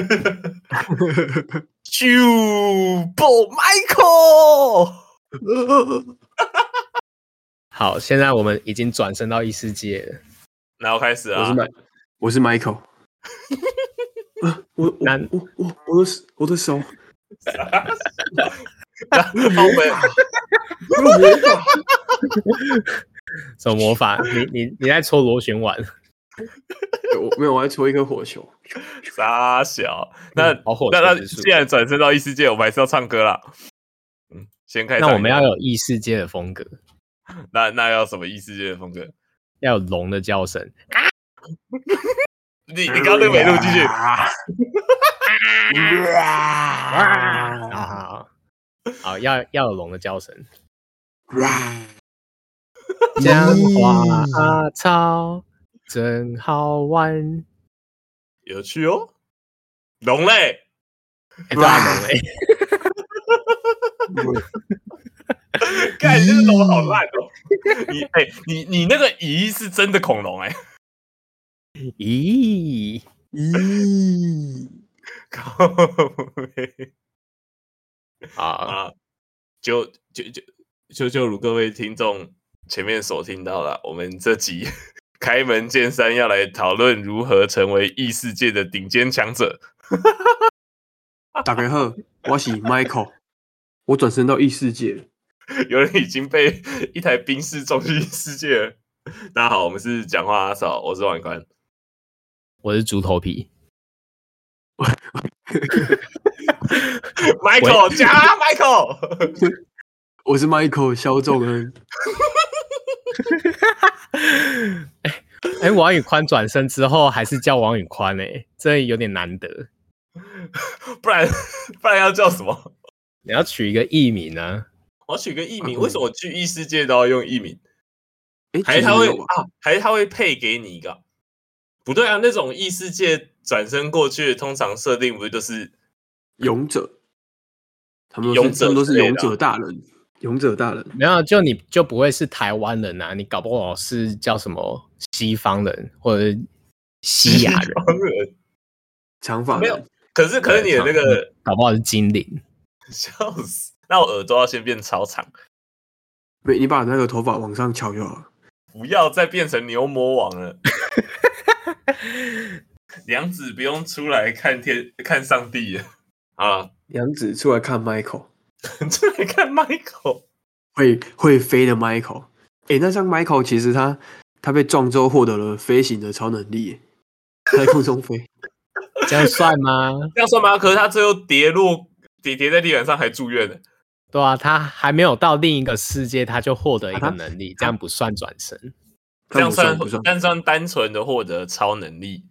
Super Michael，好，现在我们已经转身到异世界了，然后开始啊！我是麦，我是 Michael。我我我我我的我的手，好美，什么魔法？你你你在抽螺旋丸？我没有，我还搓一颗火球。傻小，那、嗯、那那既然转身到异世界，我们还是要唱歌啦。嗯，先开始。那我们要有异世界的风格。那那要什么异世界的风格？要有龙的叫声。你你刚刚那个没录进去。啊，好，要要有龙的叫声。姜花草真好玩，有趣哦。龙类，龙类。看，这个龙好烂哦。你哎、欸，你你那个咦是真的恐龙哎、欸。咦咦，靠北啊！就就就就就如各位听众前面所听到了，我们这集开门见山要来讨论如何成为异世界的顶尖强者。大家好，我是 Michael，我转身到异世界，有人已经被一台冰室撞去异世界了。大家好，我们是讲话阿嫂，我是王宽。我是猪头皮，Michael 加 Michael，我是 Michael 肖仲恩。哎 哎，王宇宽转身之后还是叫王宇宽哎，这有点难得。不然不然要叫什么？你要取一个艺名呢？我要取个艺名，为什么去异世界都要用艺名？还是他会啊？还是他会配给你一个？不对啊，那种异世界转身过去，通常设定不是都是勇者？他们勇者都是勇者大人，勇者大人没有，就你就不会是台湾人啊？你搞不好是叫什么西方人或者西亚人？长发没有，可是可是你的那个搞不好是精灵，笑死！那我耳朵要先变超长，没，你把那个头发往上翘就好了，不要再变成牛魔王了。娘子不用出来看天看上帝了啊！娘子出来看 Michael，出来看 Michael，会会飞的 Michael。哎、欸，那像 Michael，其实他他被撞之后获得了飞行的超能力，在空中飞，这样算吗？这样算吗？可是他最后跌落跌跌在地板上还住院了。对啊，他还没有到另一个世界，他就获得一个能力，啊、这样不算转身。这样算不算？单算单纯的获得超能力，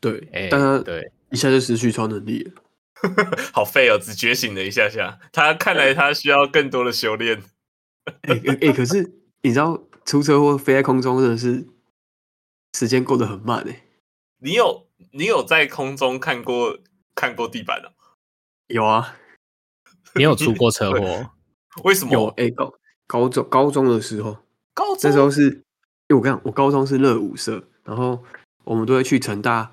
对，但他对一下就失去超能力了，好废哦！只觉醒了一下下，他看来他需要更多的修炼。哎哎、欸欸，可是你知道出车祸飞在空中真的是时间过得很慢哎。你有你有在空中看过看过地板啊？有啊，你有出过车祸？为什么？有哎、欸，高高中高中的时候，高中那时候是。因为我刚我高中是热舞社，然后我们都会去成大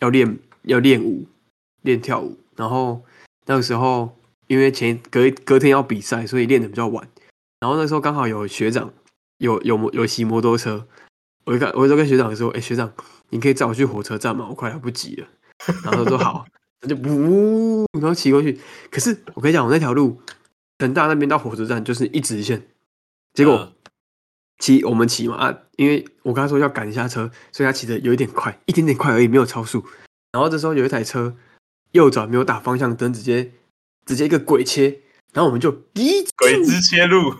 要练要练舞练跳舞，然后那个时候因为前隔隔天要比赛，所以练的比较晚。然后那时候刚好有学长有有有骑摩托车，我就跟我就跟学长说：“哎、欸，学长，你可以载我去火车站吗？我快来不及了。”然后他说：“好。”他就呜，然后骑过去。可是我跟你讲，我那条路成大那边到火车站就是一直线，结果。嗯骑我们骑嘛啊，因为我跟他说要赶一下车，所以他骑的有一点快，一点点快而已，没有超速。然后这时候有一台车右转没有打方向灯，直接直接一个鬼切，然后我们就咦，鬼子切入，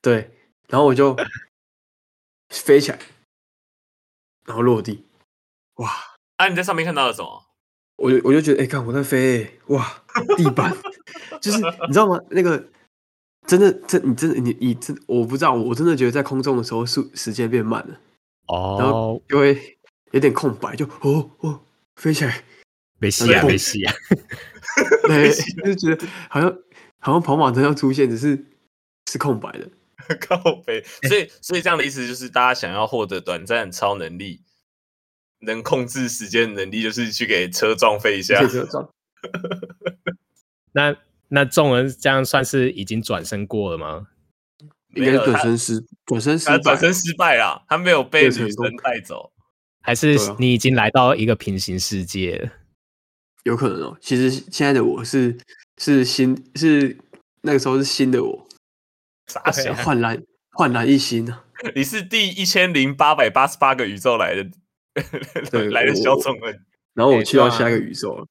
对，然后我就飞起来，然后落地，哇！啊，你在上面看到了什么？我就我就觉得，哎、欸，看我在飞，哇，地板，就是你知道吗？那个。真的，真你真的你你真我不知道，我真的觉得在空中的时候，速时间变慢了哦，然后就会有点空白，就哦哦飞起来，没戏啊没戏啊，对，就觉得好像好像跑马灯要出现，只是是空白的，靠背，所以所以这样的意思就是，大家想要获得短暂超能力，能控制时间的能力，就是去给车撞飞一下。车撞。那那众人这样算是已经转身过了吗？应该转身失转身失转身失败了，他没有被女生带走，还是你已经来到一个平行世界了？有可能哦。其实现在的我是是新是那个时候是新的我，啥想焕然焕然一新啊！你是第一千零八百八十八个宇宙来的，对，来的小众人，然后我去到下一个宇宙了。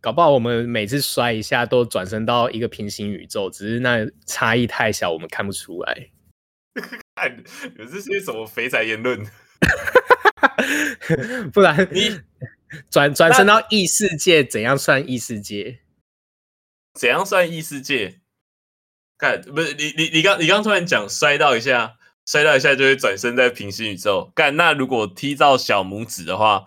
搞不好我们每次摔一下都转身到一个平行宇宙，只是那差异太小，我们看不出来。看，有这些什么肥宅言论？不然你转转身到异世界，怎样算异世界？怎样算异世界？看，不是你你你刚你刚突然讲摔到一下，摔到一下就会转身在平行宇宙。干，那如果踢到小拇指的话，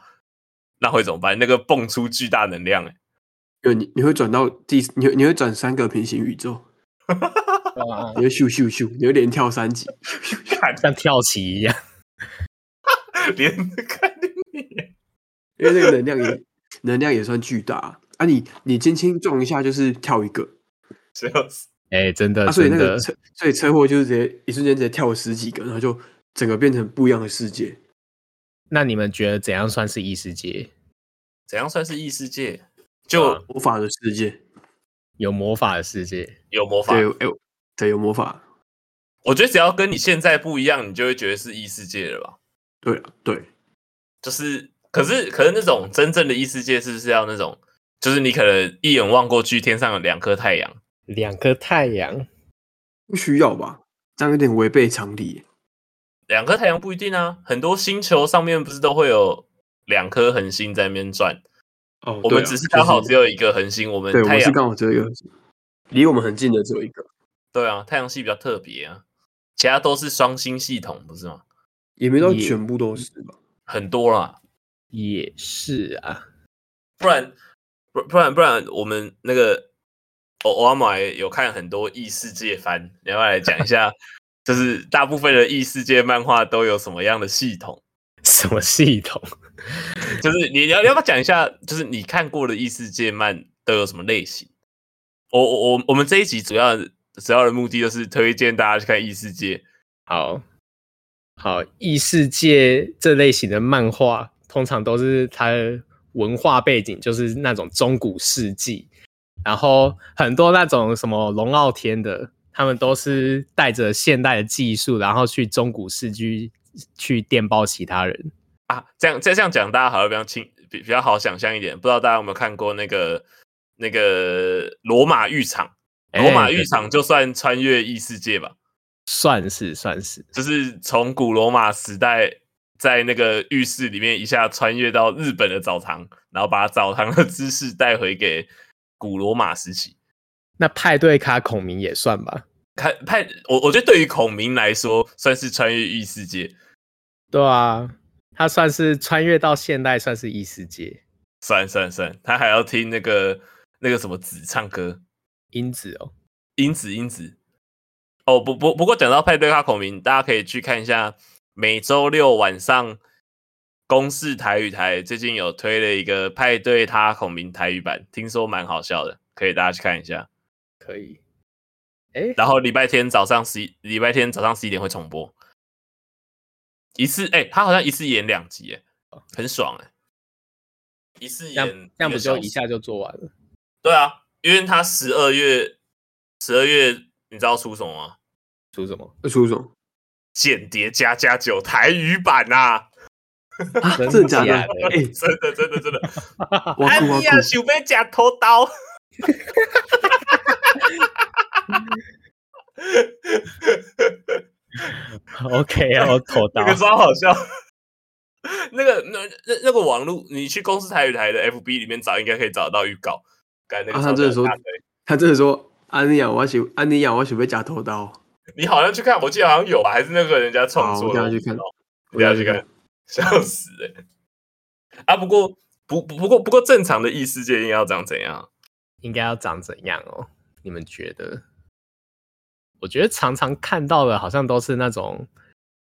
那会怎么办？那个蹦出巨大能量，欸，你你会转到第你你会转三个平行宇宙，你会咻咻咻，你会连跳三级，像跳棋一样，连看你，因为那个能量也能量也算巨大啊！你你轻轻撞一下就是跳一个，笑死！哎、欸，真的，啊、所以那个车，所以车祸就是直接一瞬间直接跳了十几个，然后就整个变成不一样的世界。那你们觉得怎样算是异世界？怎样算是异世界？就魔法的世界，有魔法的世界，有魔法，对，有魔法。我觉得只要跟你现在不一样，你就会觉得是异世界了吧？对对，就是，可是，可是那种真正的异世界，是不是要那种，就是你可能一眼望过去，天上有两颗太阳，两颗太阳，不需要吧？这样有点违背常理。两颗太阳不一定啊，很多星球上面不是都会有两颗恒星在那边转。哦，我们只是刚好只有一个恒星，我们太阳是刚好只有一个，离我们很近的只有一个。对啊，太阳系比较特别啊，其他都是双星系统，不是吗？也没到全部都是吧，很多啦，也是啊，不然不不然不然，我们那个我我阿玛有看很多异世界番，你要不要来讲一下？就是大部分的异世界漫画都有什么样的系统？什么系统？就是你要你要不要讲一下？就是你看过的异世界漫都有什么类型？我我我我们这一集主要主要的目的就是推荐大家去看异世界。好，好，异世界这类型的漫画，通常都是它的文化背景就是那种中古世纪，然后很多那种什么龙傲天的，他们都是带着现代的技术，然后去中古世纪去电报其他人。啊，这样这样讲，大家好像比较清，比比较好想象一点。不知道大家有没有看过那个那个罗马浴场？罗马浴场就算穿越异世界吧，算是算是，就是从古罗马时代在那个浴室里面一下穿越到日本的澡堂，然后把澡堂的知识带回给古罗马时期。那派对卡孔明也算吧？派派，我我觉得对于孔明来说，算是穿越异世界。对啊。他算是穿越到现代，算是异世界。算算算，他还要听那个那个什么子唱歌，英子哦，英子英子。哦不不不过讲到派对卡孔明，大家可以去看一下，每周六晚上公视台语台最近有推了一个派对他孔明台语版，听说蛮好笑的，可以大家去看一下。可以。哎，然后礼拜天早上十一，礼拜天早上十一点会重播。一次哎、欸，他好像一次演两集哎，很爽哎！一次演这样不就一下就做完了？对啊，因为他十二月十二月，你知道出什么吗？出什么？会出什么？间谍加加九台语版啊！啊真的假的？哎、欸，真的真的 真的！安妮亚想要夹头刀。OK 啊，我头大，那个超好笑。那个那那那个网络，你去公司台语台的 FB 里面找，应该可以找得到预告。刚才那个、啊、他真的说，他真的说，安妮亚，我喜安妮亚，我喜欢夹头刀。你好像去看，我记得好像有吧，还是那个人家创作的。我要去看，我要去看，笑死哎、欸！啊，不过不不不过不过正常的异世界应该要长怎样？应该要长怎样哦？你们觉得？我觉得常常看到的，好像都是那种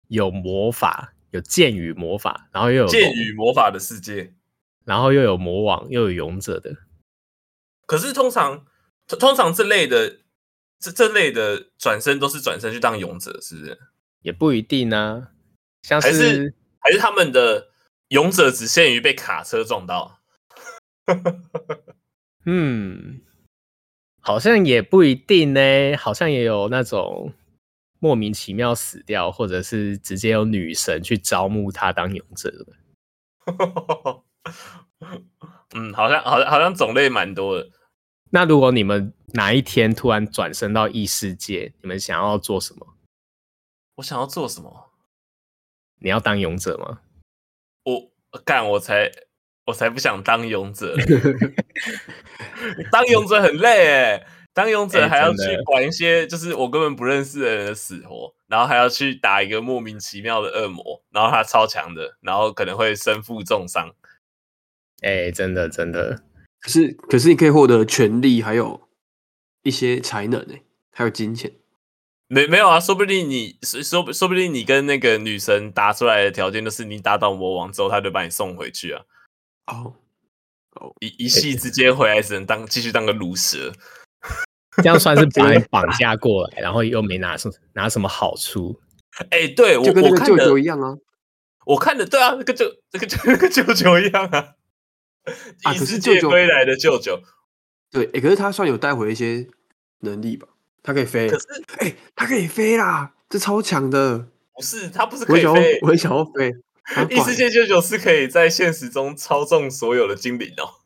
有魔法、有剑与魔法，然后又有剑与魔法的世界，然后又有魔王，又有勇者的。可是通常，通常这类的这这类的转身都是转身去当勇者，是不是？也不一定呢、啊，像是还是还是他们的勇者只限于被卡车撞到。嗯，好像也不一定呢，好像也有那种莫名其妙死掉，或者是直接有女神去招募他当勇者的。嗯，好像好像好像种类蛮多的。那如果你们哪一天突然转身到异世界，你们想要做什么？我想要做什么？你要当勇者吗？我干，我才我才不想当勇者。当勇者很累哎，当勇者还要去管一些就是我根本不认识的人的死活，然后还要去打一个莫名其妙的恶魔，然后他超强的，然后可能会身负重伤。哎，真的真的，可是可是你可以获得权利，还有一些才能哎，还有金钱。没没有啊，说不定你说说说不定你跟那个女神答出来的条件就是你打倒魔王之后，他就把你送回去啊。哦哦，一一夕之间回来只能当继续当个炉蛇，这样算是把你绑架过来，然后又没拿什拿什么好处。哎、欸，对我跟那个舅舅一样啊，我看的对啊，那个舅那个舅那个舅舅一样啊。啊，可是舅舅归来的舅舅，对，哎、欸，可是他算有带回一些能力吧？他可以飞，可是，哎、欸，他可以飞啦，这超强的。不是，他不是可以飞，我也想要飞。异世界舅舅是可以在现实中操纵所有的精灵哦，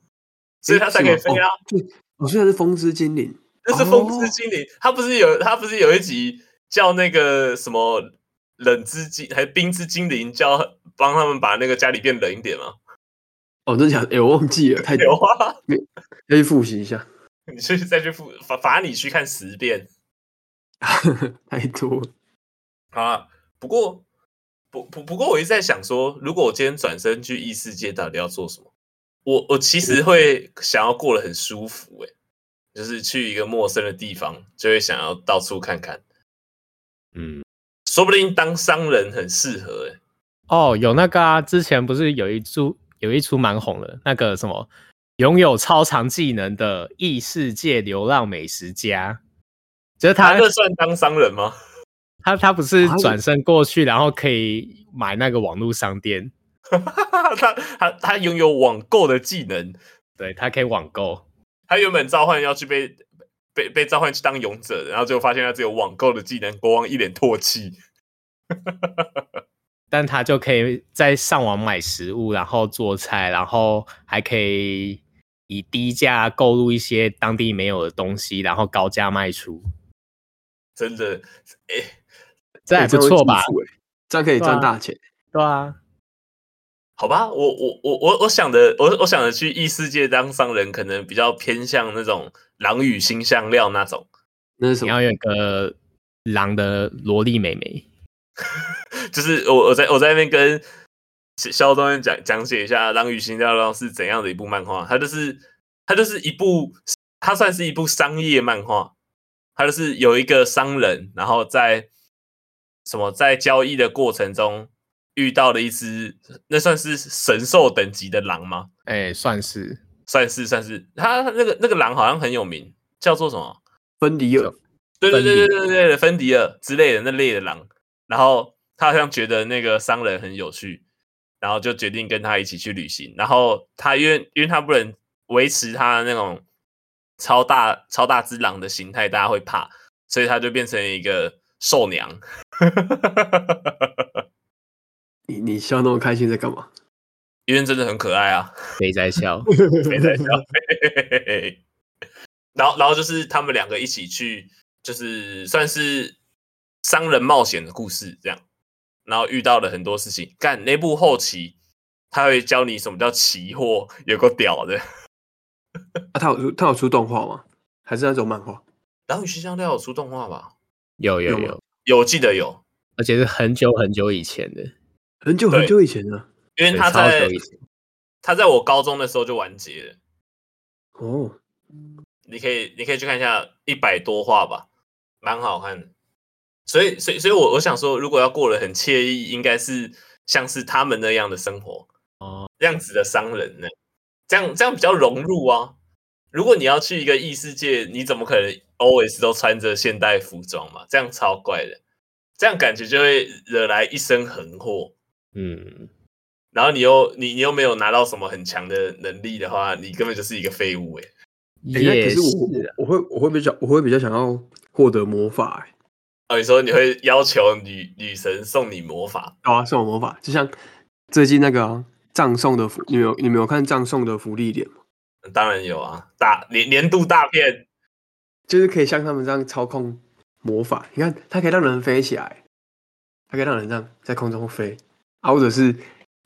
所以他才可以飞啊。对，我虽然是风之精灵，那是风之精灵，他不是有他不是有一集叫那个什么冷之精还是冰之精灵，叫帮他们把那个家里变冷一点吗？哦，真的假的？哎，我忘记了，太有啊，要去复习一下。你去再去复罚罚你去看十遍，太多啊！不过不不不过，我一直在想说，如果我今天转身去异世界，到底要做什么？我我其实会想要过得很舒服，哎，就是去一个陌生的地方，就会想要到处看看。嗯，说不定当商人很适合，哎。哦，有那个啊，之前不是有一出有一出蛮红的，那个什么。拥有超长技能的异世界流浪美食家，就是他，这算当商人吗？他他不是转身过去，然后可以买那个网络商店。他他他拥有网购的技能，对，他可以网购。他原本召唤要去被被被召唤去当勇者，然后最后发现他只有网购的技能，国王一脸唾弃。但他就可以在上网买食物，然后做菜，然后还可以。以低价购入一些当地没有的东西，然后高价卖出，真的，哎、欸，这还不错吧？这样可以赚大钱。对啊，好吧，我我我我我想的，我我想的去异世界当商人，可能比较偏向那种狼与新香料那种。那是什么？你要有一个狼的萝莉妹妹，就是我我在我在那边跟。肖东讲讲解一下《狼与辛香料》是怎样的一部漫画？它就是它就是一部，它算是一部商业漫画。它就是有一个商人，然后在什么在交易的过程中遇到了一只，那算是神兽等级的狼吗？哎、欸，算是，算是，算是。他那个那个狼好像很有名，叫做什么？芬迪尔。对对对对对对，芬迪尔之类的那类的狼。然后他好像觉得那个商人很有趣。然后就决定跟他一起去旅行。然后他因为因为他不能维持他那种超大超大只狼的形态，大家会怕，所以他就变成一个兽娘。你你笑那么开心在干嘛？因为真的很可爱啊，没在笑，没在笑。然后然后就是他们两个一起去，就是算是商人冒险的故事这样。然后遇到了很多事情，干那部后期他会教你什么叫期货，有个屌的。啊，他有出他有出动画吗？还是那种漫画？狼与辛香料有出动画吧？有有有有，记得有，而且是很久很久以前的，很久很久以前的。因为他在他在我高中的时候就完结了。哦，你可以你可以去看一下一百多话吧，蛮好看的。所以，所以，所以我我想说，如果要过得很惬意，应该是像是他们那样的生活哦，这样子的商人呢，这样这样比较融入啊。如果你要去一个异世界，你怎么可能 always 都穿着现代服装嘛？这样超怪的，这样感觉就会惹来一身横祸。嗯，然后你又你你又没有拿到什么很强的能力的话，你根本就是一个废物哎、欸。也可是我我会我会比较我会比较想要获得魔法哎。哦，你说你会要求女女神送你魔法？好啊，送我魔法，就像最近那个葬、啊、送的福，你有你没有看葬送的福利点吗？当然有啊，大年年度大片，就是可以像他们这样操控魔法。你看，它可以让人飞起来，它可以让人这样在空中飞，啊，或者是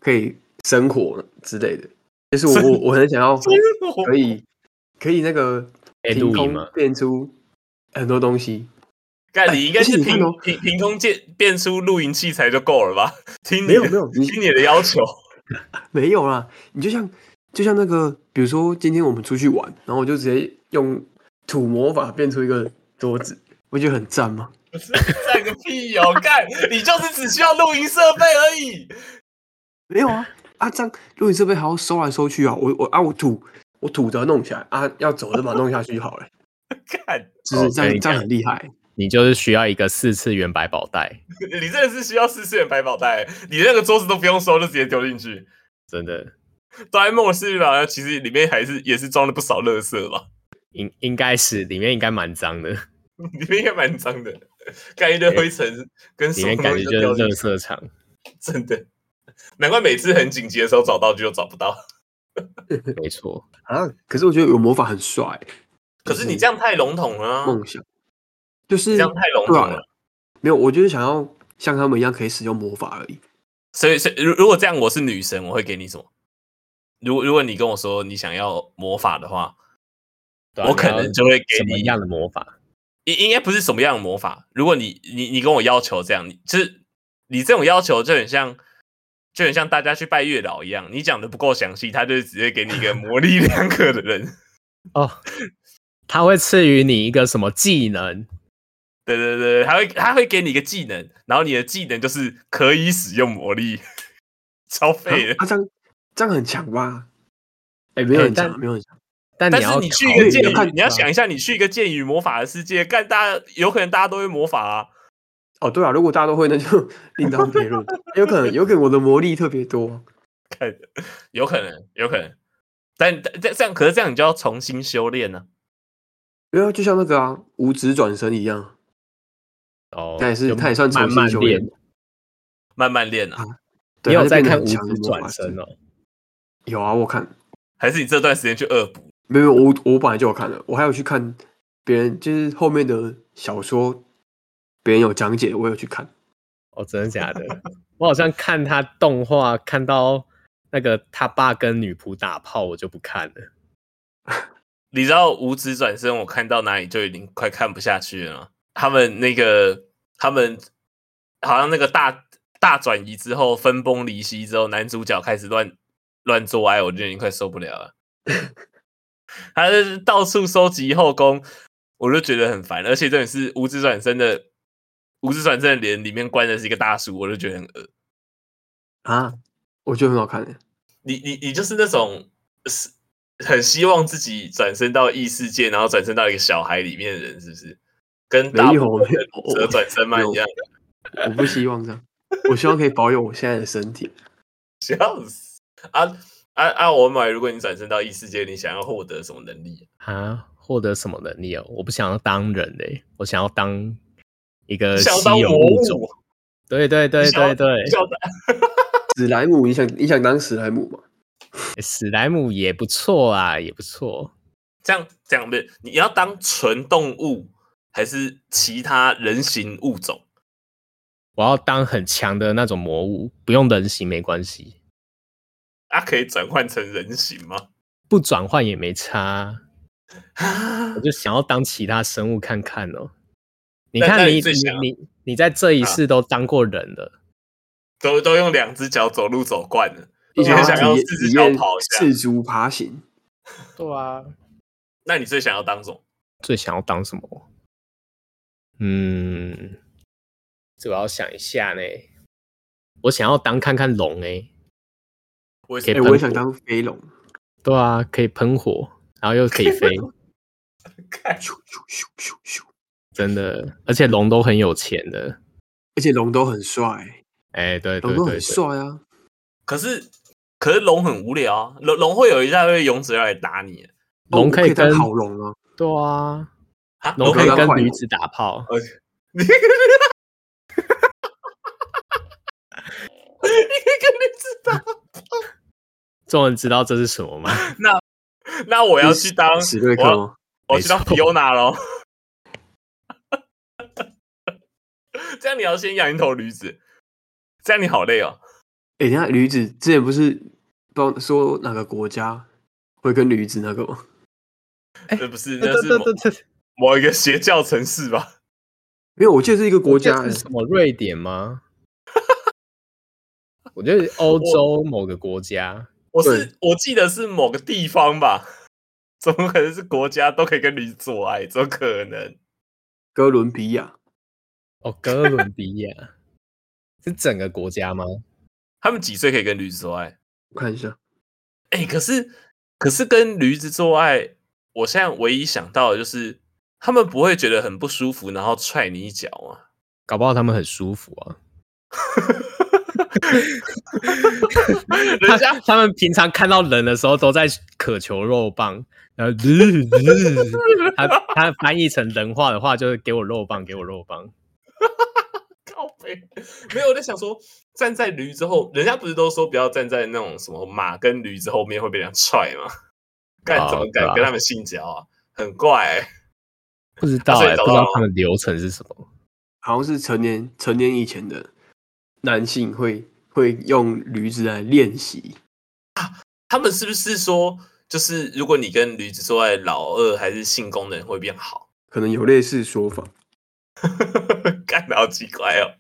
可以生火之类的。就是我我我很想要可以可以那个凭空变出很多东西。干，你应该是凭凭凭空变变出露营器材就够了吧？听你没有没有听你的要求，没有啦，你就像。就像那个，比如说今天我们出去玩，然后我就直接用土魔法变出一个桌子，不觉得很赞吗？不是赞个屁哦！干，你就是只需要露营设备而已。没有啊，啊这样露营设备还要收来收去啊！我我啊我土我土的弄起来啊，要走就把它弄下去就好了。干，就是这样，这样很厉害。你就是需要一个四次元百宝袋。你真的是需要四次元百宝袋，你那个桌子都不用收，就直接丢进去，真的。哆啦 A 梦是吧？其实里面还是也是装了不少垃圾吧？应应该是里面应该蛮脏的，里面应该蛮脏的，盖一堆灰尘跟里面感觉就是垃圾场，真的，难怪每次很紧急的时候找到就找不到。没错啊，可是我觉得有魔法很帅。可是你这样太笼统了啊，梦想就是这样太笼统了。没有，我就是想要像他们一样可以使用魔法而已。所以，所以如如果这样，我是女神，我会给你什么？如果如果你跟我说你想要魔法的话，啊、我可能就会给你什么样的魔法？应应该不是什么样的魔法。如果你你你跟我要求这样，你就是你这种要求就很像就很像大家去拜月老一样。你讲的不够详细，他就直接给你一个魔力 两可的人哦。他会赐予你一个什么技能？对对对，他会他会给你一个技能，然后你的技能就是可以使用魔力，超废的。啊啊这样很强吧？哎、欸，没有很强，没有很强。但但是你去一个剑雨，你要想一下，你去一个剑与魔法的世界，干大家有可能大家都会魔法啊。哦，对啊，如果大家都会，那就 另当别论。有可能，有可能我的魔力特别多，看，有可能，有可能。但但这样，可是这样你就要重新修炼呢、啊。对啊，就像那个啊，五指转身一样。哦，但也是，他也算重新修炼，慢慢练啊。你有在看五指转身哦？有啊，我看，还是你这段时间去恶补？没有，我我本来就有看了，我还有去看别人就是后面的小说，别人有讲解，我有去看。哦，真的假的？我好像看他动画，看到那个他爸跟女仆打炮，我就不看了。你知道五指转身，我看到哪里就已经快看不下去了吗？他们那个，他们好像那个大大转移之后，分崩离析之后，男主角开始乱。乱做爱，我就已经快受不了了。他是到处收集后宫，我就觉得很烦。而且这也是无职转生的，无职转生的脸里面关的是一个大叔，我就觉得很恶啊。我觉得很好看的。你你你就是那种是很希望自己转生到异世界，然后转生到一个小孩里面的人，是不是？跟大部分的转身慢一样的。我不希望这样，我希望可以保有我现在的身体。笑死。啊啊啊！我买，如果你转身到异世界，你想要获得什么能力啊？获得什么能力哦？我不想要当人嘞，我想要当一个稀有物种。对对对对对，史莱姆，你想你想当史莱姆吗？史莱姆也不错啊，也不错。这样这样的，你要当纯动物还是其他人形物种？我要当很强的那种魔物，不用人形没关系。它、啊、可以转换成人形吗？不转换也没差，我就想要当其他生物看看哦。你看你你你你在这一世都当过人了，都都用两只脚走路走惯了，以前想要四只脚跑一下，四足爬行。对啊，那你最想要当什么？最想要当什么？嗯，这我要想一下呢。我想要当看看龙哎，我可以我也想当飞龙。对啊，可以喷火，然后又可以飞，咻咻咻咻咻，真的，而且龙都很有钱的，而且龙都很帅。哎，对，龙都很帅啊。可是，可是龙很无聊啊，龙龙会有一大堆勇者要来打你。龙可以跟好龙啊，对啊，龙可以跟女子打炮。你可以跟驴子打炮。众人知道这是什么吗？那那我要去当史瑞克吗？我要去当 Fiona 咯。这样你要先养一头驴子，这样你好累哦。哎、欸，等下驴子之前不是不说哪个国家会跟驴子那个吗？哎、欸，不是，那是某，一个邪教城市吧？因为我记得是一个国家，是什么瑞典吗？我觉得欧洲某个国家。我是我记得是某个地方吧？怎么可能是国家都可以跟驴做爱？怎么可能？哥伦比亚？哦，哥伦比亚 是整个国家吗？他们几岁可以跟驴子做爱？我看一下。哎、欸，可是可是跟驴子做爱，我现在唯一想到的就是他们不会觉得很不舒服，然后踹你一脚吗？搞不好他们很舒服啊。人家他们平常看到人的时候都在渴求肉棒，然后 他他翻译成人话的话就是给我肉棒，给我肉棒。靠北，没有，我在想说站在驴之后，人家不是都说不要站在那种什么马跟驴子后面会被人家踹吗？干怎么敢跟他们性交啊？很怪、欸，不知道、欸，不知道他们流程是什么？好像是成年成年以前的。男性会会用驴子来练习啊？他们是不是说，就是如果你跟驴子做爱，老二还是性功能会变好？可能有类似说法，干得好奇怪哦！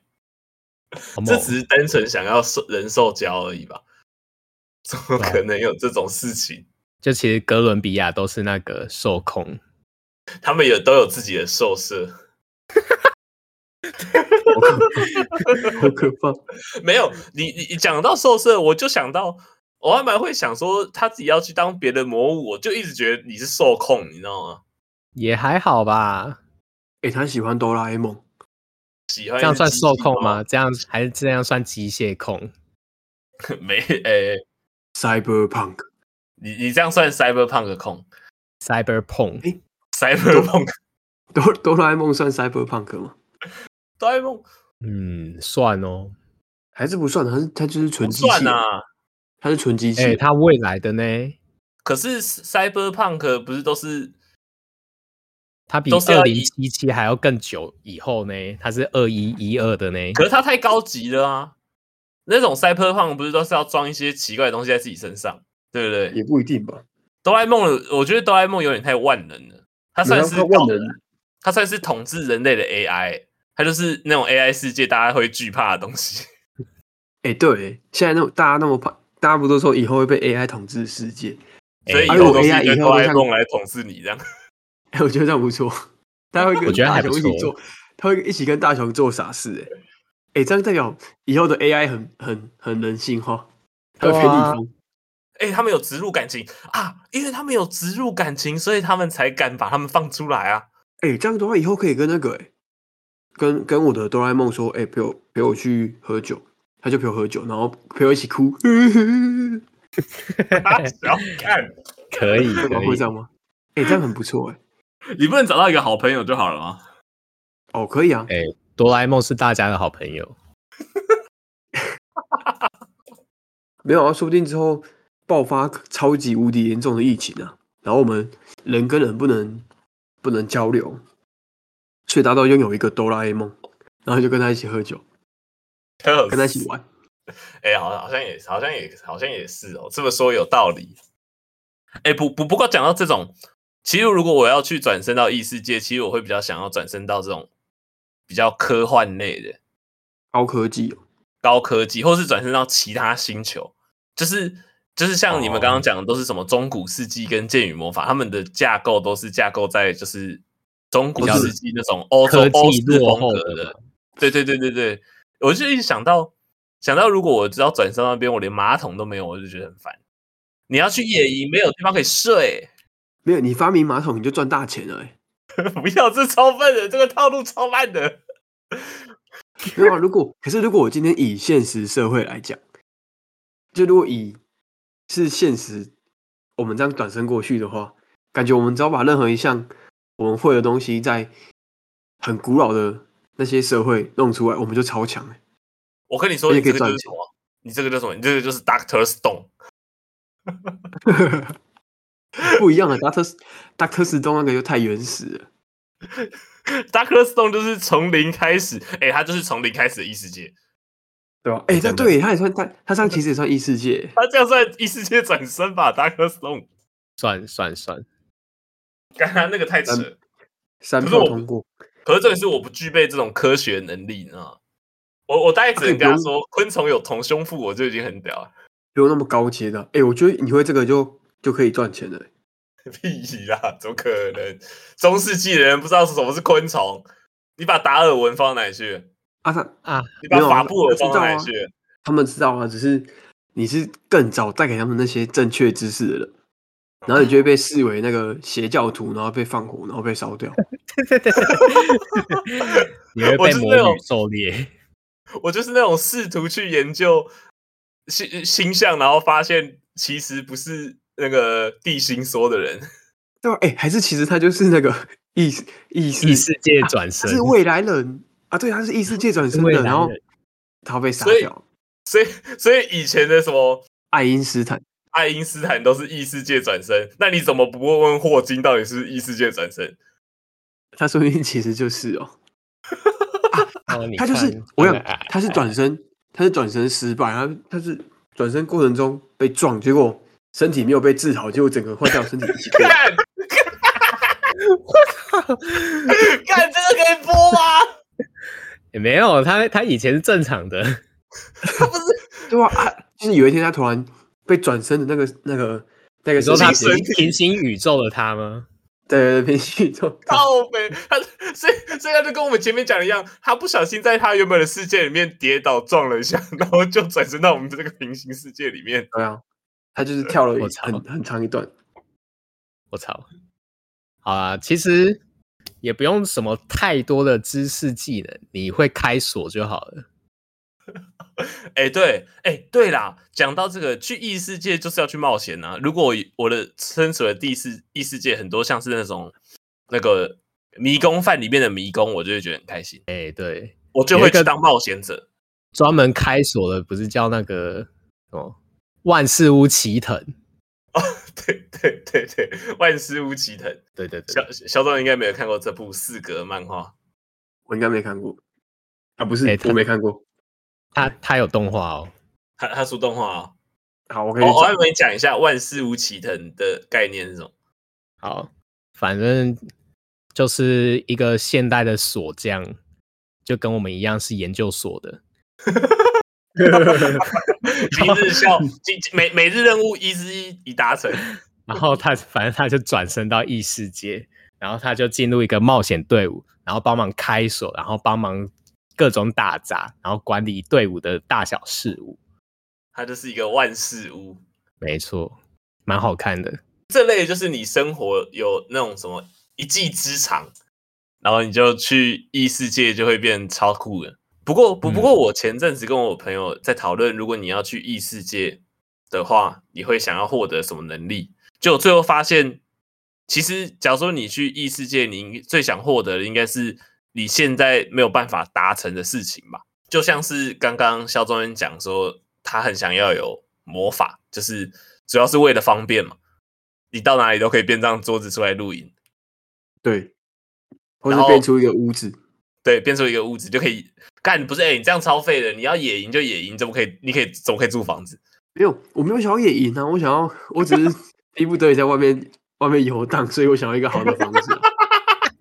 这只是单纯想要受人兽交而已吧？怎么可能有这种事情？就其实哥伦比亚都是那个受控，他们也都有自己的兽舍。好可怕！没有你，你你讲到兽舍，我就想到，我还蛮会想说他自己要去当别的魔物，我就一直觉得你是受控，你知道吗？也还好吧。哎、欸，他喜欢哆啦 A 梦，喜欢这样算受控吗？这样还是这样算机械控？没哎、欸、，Cyberpunk，你你这样算 Cyberpunk 控？Cyberpunk，哎，Cyberpunk，哆哆啦 A 梦算 Cyberpunk 吗？哆啦 A 梦，嗯，算哦，还是不算？它是它就是纯机器啊，它是纯机器。哎，它未来的呢？可是 Cyberpunk 不是都是？它比二零七七还要更久以后呢？它是二一一二的呢？可是它太高级了啊！那种 Cyberpunk 不是都是要装一些奇怪的东西在自己身上，对不对？也不一定吧。哆啦 A 梦，我觉得哆啦 A 梦有点太万能了，它算是万能。它算是统治人类的 AI，它就是那种 AI 世界大家会惧怕的东西。哎、欸，对，现在那么大家那么怕，大家不都说以后会被 AI 统治世界？所以以后都是一个哆啦 A 梦来统治你这样。哎、欸，我觉得这样不错，他会跟大雄一起做，他会一起跟大雄做傻事、欸。哎，哎，这样代表以后的 AI 很很很人性化，他会偏逆风。哎、欸，他们有植入感情啊，因为他们有植入感情，所以他们才敢把他们放出来啊。哎、欸，这样的话以后可以跟那个跟跟我的哆啦 A 梦说，哎、欸，陪我陪我去喝酒，他就陪我喝酒，然后陪我一起哭。要看，可以，可以会这样吗？哎、欸，这样很不错哎、欸。你不能找到一个好朋友就好了吗？哦，可以啊。哎、欸，哆啦 A 梦是大家的好朋友。没有啊，说不定之后爆发超级无敌严重的疫情啊，然后我们人跟人不能。不能交流，所以大家都拥有一个哆啦 A 梦，然后就跟他一起喝酒，跟他一起玩。哎、欸，好，好像也，好像也，好像也是哦。这么说有道理。哎、欸，不不，不过讲到这种，其实如果我要去转身到异世界，其实我会比较想要转身到这种比较科幻类的高科技，高科技，或是转身到其他星球，就是。就是像你们刚刚讲的，都是什么中古世纪跟剑与魔法，他们的架构都是架构在就是中古世纪那种欧洲欧式风格的。对对对对对，我就一直想到，想到如果我只要转身那边，我连马桶都没有，我就觉得很烦。你要去野营，没有地方可以睡。没有，你发明马桶你就赚大钱了。哎，不要，这超笨的，这个套路超烂的。没有啊，如果可是如果我今天以现实社会来讲，就如果以是现实，我们这样转身过去的话，感觉我们只要把任何一项我们会的东西，在很古老的那些社会弄出来，我们就超强。我跟你说，你这个就是什么？你这个叫什么？你这个就是 Doctor Stone。不一样啊，Doctor Doctor Stone 那个就太原始了。Doctor Stone 就是从零开始，哎、欸，他就是从零开始的异世界，对吧？哎、欸，这对，他也算他他这样其实也算异世界，他这样算异世界转身吧？Doctor Stone 算算算，刚刚那个太扯，三票通过。可是这个是我不具备这种科学能力，你知道吗？我我大概只能跟他说，昆虫有同胸腹，我就已经很屌了。不用那么高阶的，哎、欸，我觉得你会这个就就可以赚钱了。屁啦，怎么可能？中世纪的人不知道是什么是昆虫？你把达尔文放到哪里去？啊，他啊，你把法布尔放到哪里去？他们知道啊，只是你是更早带给他们那些正确知识的人，然后你就会被视为那个邪教徒，然后被放火，然后被烧掉。你会被魔女狩猎。我就是那种试图去研究星星象，然后发现其实不是那个地心说的人，对吧？哎、欸，还是其实他就是那个异异异世界转生，是未来人啊？对，他是异世界转生的，然后他被杀掉。所以，所以以前的什么爱因斯坦、爱因斯坦都是异世界转生，那你怎么不问问霍金到底是异世界转生？他说不定其实就是哦。他就是我想，他是转身，他是转身失败，他他是转身过程中被撞，结果身体没有被治好，结果整个坏掉身体一起 干，我靠，干这个可以播吗？也没有，他他以前是正常的，他不是 对吧？啊，就是有一天他突然被转身的那个那个那个时候，他平行宇宙的他吗？对对对，平行宇宙靠北，他所以所以他就跟我们前面讲的一样，他不小心在他原本的世界里面跌倒撞了一下，然后就转身到我们的这个平行世界里面。对啊，他就是跳了很很长一段。我操！好啊，其实也不用什么太多的知识技能，你会开锁就好了。哎、欸，对，哎、欸，对啦，讲到这个，去异世界就是要去冒险呐、啊。如果我的身处的第四异世界很多像是那种那个迷宫饭里面的迷宫，我就会觉得很开心。哎、欸，对，我就会去当冒险者。专门开锁的不是叫那个哦，万事屋齐藤哦，对对对对，万事屋齐藤，对对对。小小东应该没有看过这部四格漫画，我应该没看过啊，不是，欸、我没看过。他他有动画哦，他他出动画哦。好，我可以。我还没讲一下万事屋齐藤的概念是什么？好，反正就是一个现代的锁匠，就跟我们一样是研究所的。一日效，每每日任务一之一已达成。然后他反正他就转身到异世界，然后他就进入一个冒险队伍，然后帮忙开锁，然后帮忙。各种打杂，然后管理队伍的大小事务，他就是一个万事屋，没错，蛮好看的。这类就是你生活有那种什么一技之长，然后你就去异世界就会变超酷的。不过不不过，我前阵子跟我朋友在讨论，如果你要去异世界的话，你会想要获得什么能力？就最后发现，其实假如说你去异世界，你最想获得的应该是。你现在没有办法达成的事情吧，就像是刚刚肖中恩讲说，他很想要有魔法，就是主要是为了方便嘛。你到哪里都可以变张桌子出来露营，对，或者变出一个屋子，对，变出一个屋子就可以干。不是，哎、欸，你这样超废的。你要野营就野营，怎么可以？你可以怎么可以住房子？没有，我没有想要野营啊，我想要，我只是 逼不得已在外面外面游荡，所以我想要一个好的房子。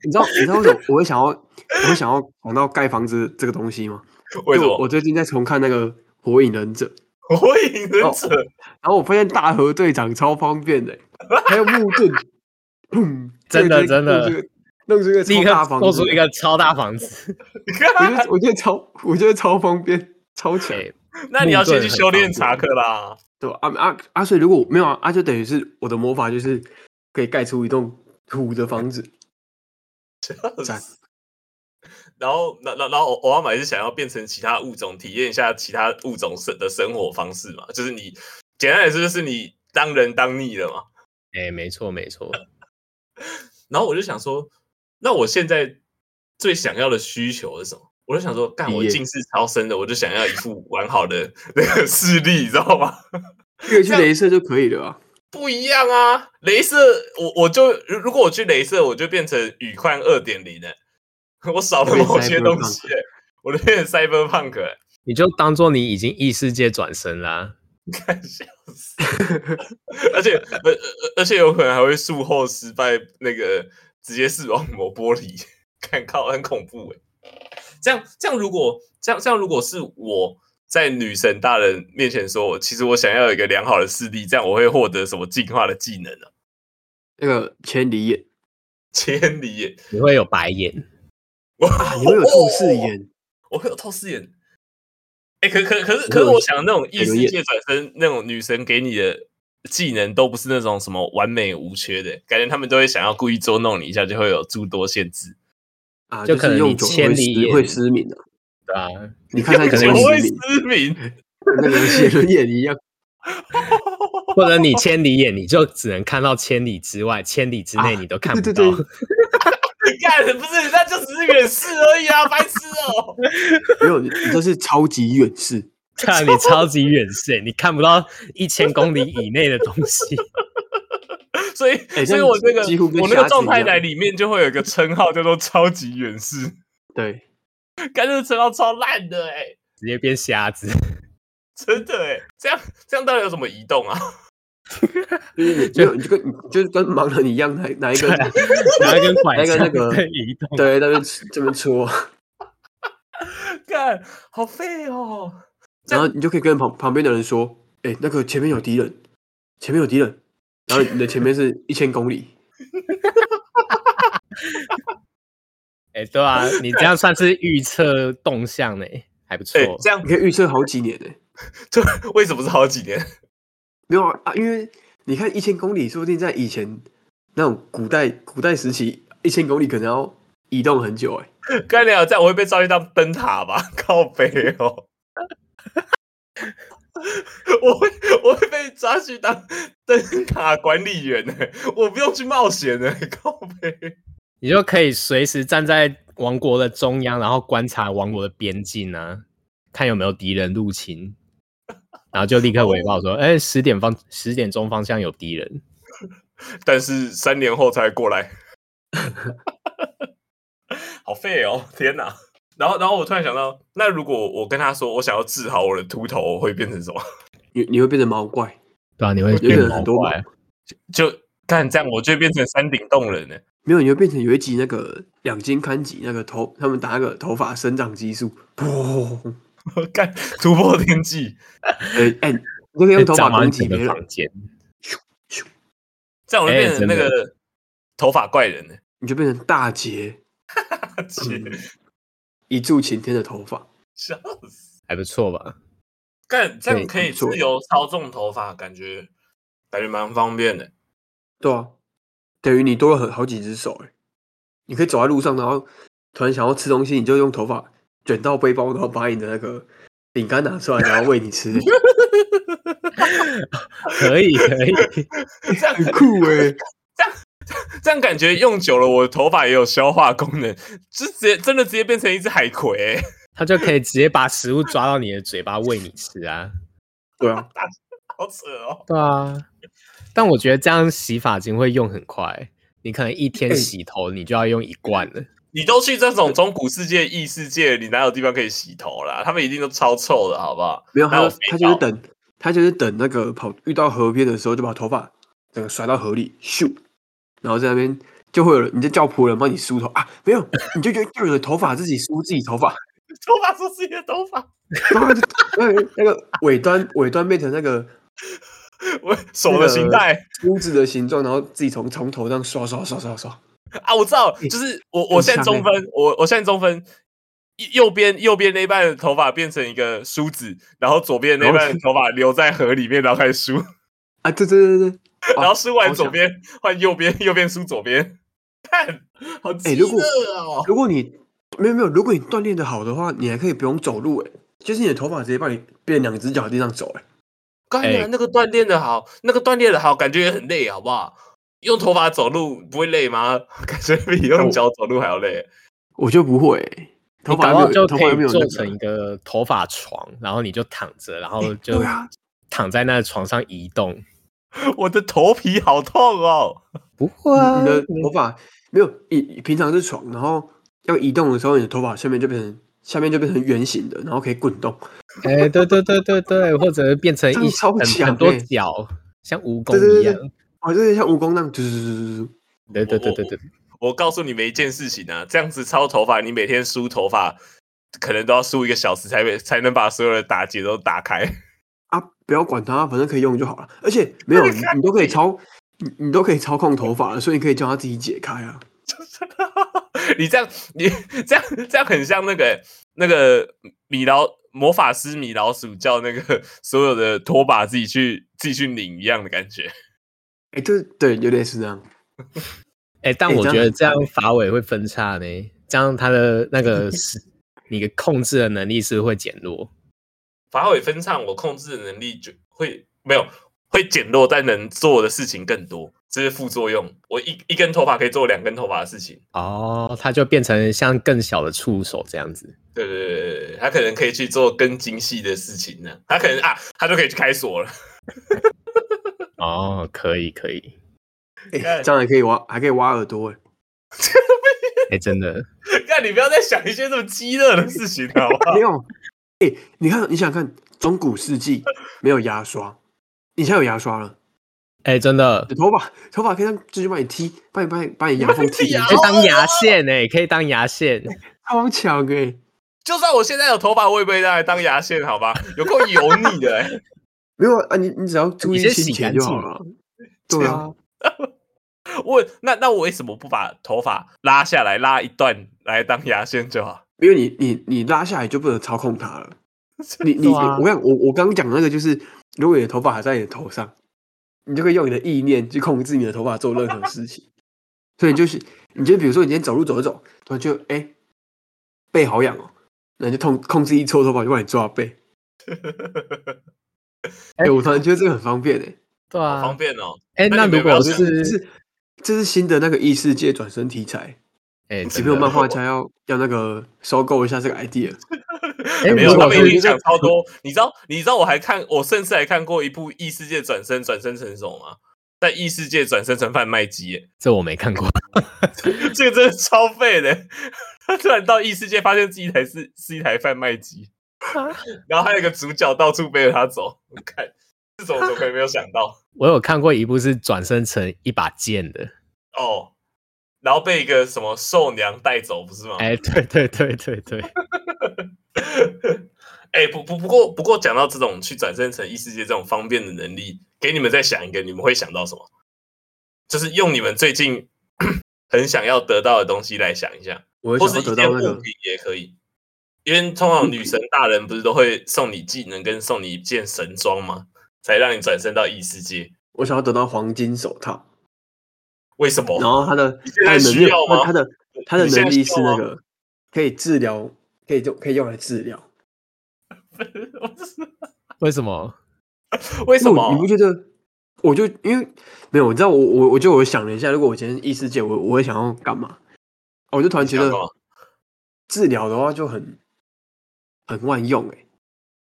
你知道，你知道为什么我会想要，我会想要想到盖房子这个东西吗？为什么？我最近在重看那个《火影忍者》，《火影忍者》，然后我发现大河队长超方便的，还有木盾，嗯，真的真的，弄出一个超大房子，弄出一个超大房子，我觉得我觉得超，我觉得超方便，超强。那你要先去修炼查克拉，对吧？啊啊啊！所以如果没有啊，啊就等于是我的魔法就是可以盖出一栋土的房子。赞。然后，然然然后，我要买是想要变成其他物种，体验一下其他物种生的生活方式嘛？就是你简单来说，就是你当人当腻了嘛？哎，没错没错。然后我就想说，那我现在最想要的需求是什么？我就想说，干我近视超深的，我就想要一副完好的那个 视力，你知道吗？可以去雷射就可以了。不一样啊，雷射我我就如果我去雷射，我就变成宇宽二点零的。我少了某些东西，我都变成 cyberpunk，你就当做你已经异世界转生啦，看笑死！而且而而且有可能还会术后失败，那个直接视网膜剥离，看靠很恐怖哎！这样这样如果这样这样如果是我在女神大人面前说，其实我想要有一个良好的视力，这样我会获得什么进化的技能呢？那个千里眼，千里眼，你会有白眼。哇，你会有透视眼，我会有透视眼。哎，可可可是可是，我想那种异世界转身那种女神给你的技能，都不是那种什么完美无缺的，感觉他们都会想要故意捉弄你一下，就会有诸多限制啊。就可能你千里眼会失明的，对啊，你看他可能会失明，那个写轮眼一样。或者你千里眼，你就只能看到千里之外，千里之内你都看不到。干不是，那就只是远视而已啊，白痴哦！没有，你这是超级远视，看你超级远视，你看不到一千公里以内的东西。所以，欸、所以我这个我那个状态台里面就会有一个称号叫做超级远视。对，干这个称号超烂的哎、欸，直接变瞎子，真的哎、欸，这样这样到底有什么移动啊？就是就你就跟就是跟盲人一样，拿拿一个拿一根拐那个那个移动，对，那边这边戳，干好废哦。然后你就可以跟旁旁边的人说：“哎、欸，那个前面有敌人，前面有敌人。”然后你的前面是一千公里。哎、欸，对啊，你这样算是预测动向呢，还不错、欸。这样你可以预测好几年呢。这为什么是好几年？没有啊，因为你看一千公里，说不定在以前那种古代古代时期，一千公里可能要移动很久哎。干你啊，这样我会被召去当灯塔吧？靠北哦！我会我会被抓去当 灯塔管理员呢，我不用去冒险呢，靠背。你就可以随时站在王国的中央，然后观察王国的边境啊，看有没有敌人入侵。然后就立刻回报说：“哎、欸，十点方十点钟方向有敌人，但是三年后才过来，好废哦！天哪！然后，然后我突然想到，那如果我跟他说我想要治好我的秃头，我会变成什么？你你会变成毛怪？对啊，你会变成很多怪。就看这样，我就会变成山顶洞人呢。没有，你会变成有一集那个两金刊集那个头，他们打那个头发生长激素，噗。”干突破天际！哎哎，你可以用头发攻击别人。咻咻，这样我就变成那个头发怪人呢。你就变成大姐，一柱擎天的头发，笑死，还不错吧？干这样可以自由操纵头发，感觉感觉蛮方便的。对啊，等于你多了很好几只手哎。你可以走在路上，然后突然想要吃东西，你就用头发。卷到背包，然后把你的那个饼干拿出来，然后喂你吃。可 以可以，这样很酷哎、欸！这样感觉用久了，我的头发也有消化功能，就直接真的直接变成一只海葵、欸，它就可以直接把食物抓到你的嘴巴喂你吃啊！对啊，好扯哦！对啊，但我觉得这样洗发精会用很快，你可能一天洗头，你就要用一罐了。你都去这种中古世界、异世界，你哪有地方可以洗头啦？他们一定都超臭的，好不好？没有，他他就是等，他就是等那个跑遇到河边的时候，就把头发整个甩到河里，咻，然后在那边就会有人，你就叫仆人帮你梳头啊？没有，你就觉得就有的头发自己梳自己头发，头发梳自己的头发，然后就那个尾端尾端变成那个 我手的形态，梳子的形状，然后自己从从头上刷刷刷刷刷。啊，我知道，就是我，我现在中分，我我现在中分右边右边那半的头发变成一个梳子，然后左边那半的头发留在河里面，然后开始梳。啊，对对对对，然后梳完左边换右边，右边梳左边。看，好激烈哦！如果你没有没有，如果你锻炼的好的话，你还可以不用走路，哎，就是你的头发直接帮你变两只脚在地上走，哎。刚才那个锻炼的好，那个锻炼的好，感觉也很累，好不好？用头发走路不会累吗？感觉比用脚走路还要累。我就不会，头发就可以做成一个头发床，然后你就躺着，然后就躺在那床上移动。我的头皮好痛哦！不会啊，你的头发没有，你平常是床，然后要移动的时候，你的头发下面就变成下面就变成圆形的，然后可以滚动。哎、欸，对对对对对，或者变成一超强、欸、很多脚，像蜈蚣一样。哦，就是像蜈蚣那样，就是对对对对对。我告诉你们一件事情啊，这样子操头发，你每天梳头发，可能都要梳一个小时才才能把所有的打结都打开啊！不要管它，反正可以用就好了。而且没有 你，你都可以操，你你都可以操控头发了，所以你可以叫它自己解开啊。你这样，你这样这样很像那个那个米老魔法师米老鼠叫那个 所有的拖把自己去自己去拧一样的感觉。哎、欸，对对，有点是这样。哎、欸，但我觉得这样发尾会分叉呢，这样它的那个是你的控制的能力是不是会减弱？发尾分叉，我控制的能力就会没有会减弱，但能做的事情更多，这是副作用。我一一根头发可以做两根头发的事情哦，它就变成像更小的触手这样子。对对对对，它可能可以去做更精细的事情呢。它可能啊，它就可以去开锁了。哦，可以可以。这样还可以挖，还可以挖耳朵哎！哎、欸，真的，那你不要再想一些这么激烈的事情好不好？没有，哎、欸，你看，你想看中古世纪没有牙刷，你现在有牙刷了？哎、欸，真的，头发头发可以让继续帮你剃，帮你帮你把你牙缝剃，可以当牙线哎，可以当牙线，超强哎！就算我现在有头发，我也不会拿来当牙线，好吧？有够油腻的哎！没有啊，你你只要注意洗钱就好了。对啊。我那那我为什么不把头发拉下来拉一段来当牙线就好？因为你你你拉下来就不能操控它了。你你我刚我我刚刚讲的那个就是，如果你的头发还在你的头上，你就可以用你的意念去控制你的头发做任何事情。所以就是，你就比如说你今天走路走一走，突然就哎、欸、背好痒哦，那你就控控制一撮头发就帮你抓背。哎、欸，我突然觉得这个很方便哎、欸。对啊，方便哦。哎、欸，那如果是这是这是新的那个异世界转生题材，哎、欸，有没有漫画家要要那个收购一下这个 idea？没有，他们已经讲超多。你知道，你知道我还看，我甚至还看过一部异世界转生转生成什么吗？在异世界转生成贩卖机，这我没看过。这个真的超废的，他突然到异世界，发现自己台是是一台贩卖机，然后还有一个主角到处背着他走，我看。这种怎么可以没有想到？我有看过一部是转生成一把剑的哦，然后被一个什么兽娘带走，不是吗？哎、欸，对对对对对。哎、欸，不不不过不过讲到这种去转身成异世界这种方便的能力，给你们再想一个，你们会想到什么？就是用你们最近 很想要得到的东西来想一下，我或是一件物品也可以。因为通常女神大人不是都会送你技能跟送你一件神装吗？才让你转身到异世界。我想要得到黄金手套，为什么？然后他的他的能力，他的他的能力是那个可以治疗，可以用可以用来治疗。为什么？为什么？你不觉得？我就因为没有，你知道我我我就我想了一下，如果我今天异世界，我我会想要干嘛？我就突然觉得治疗的话就很很万用哎、欸。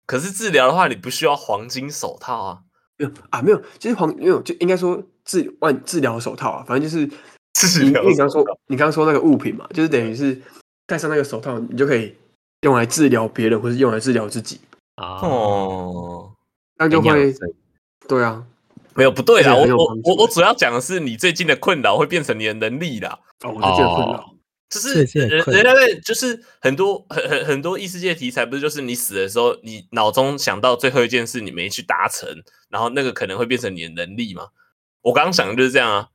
可是治疗的话，你不需要黄金手套啊？没有啊，没有，其实黄没有，就应该说治万治疗手套啊。反正就是治疗。你刚说，你刚刚说那个物品嘛，就是等于是戴上那个手套，你就可以用来治疗别人，或是用来治疗自己啊。哦，那就会对啊，没有不对啦。我我我我主要讲的是你最近的困扰会变成你的能力啦。哦，我最近的困扰。就是人人家在就是很多很很很多异世界题材，不是就是你死的时候，你脑中想到最后一件事你没去达成，然后那个可能会变成你的能力嘛？我刚刚想的就是这样啊，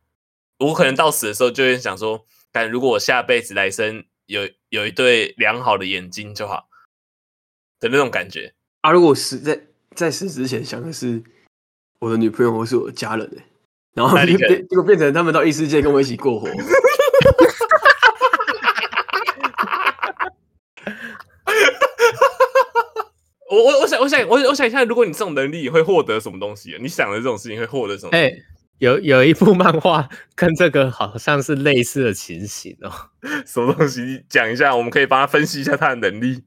我可能到死的时候就会想说，但如果我下辈子来生有有一对良好的眼睛就好的那种感觉啊。如果死在在死之前想的是我的女朋友或是我的家人呢？然后就变结果变成他们到异世界跟我一起过活。我我我想我想我我想一下，如果你这种能力会获得什么东西？你想的这种事情会获得什么？哎、欸，有有一部漫画跟这个好像是类似的情形哦。什么东西？你讲一下，我们可以帮他分析一下他的能力。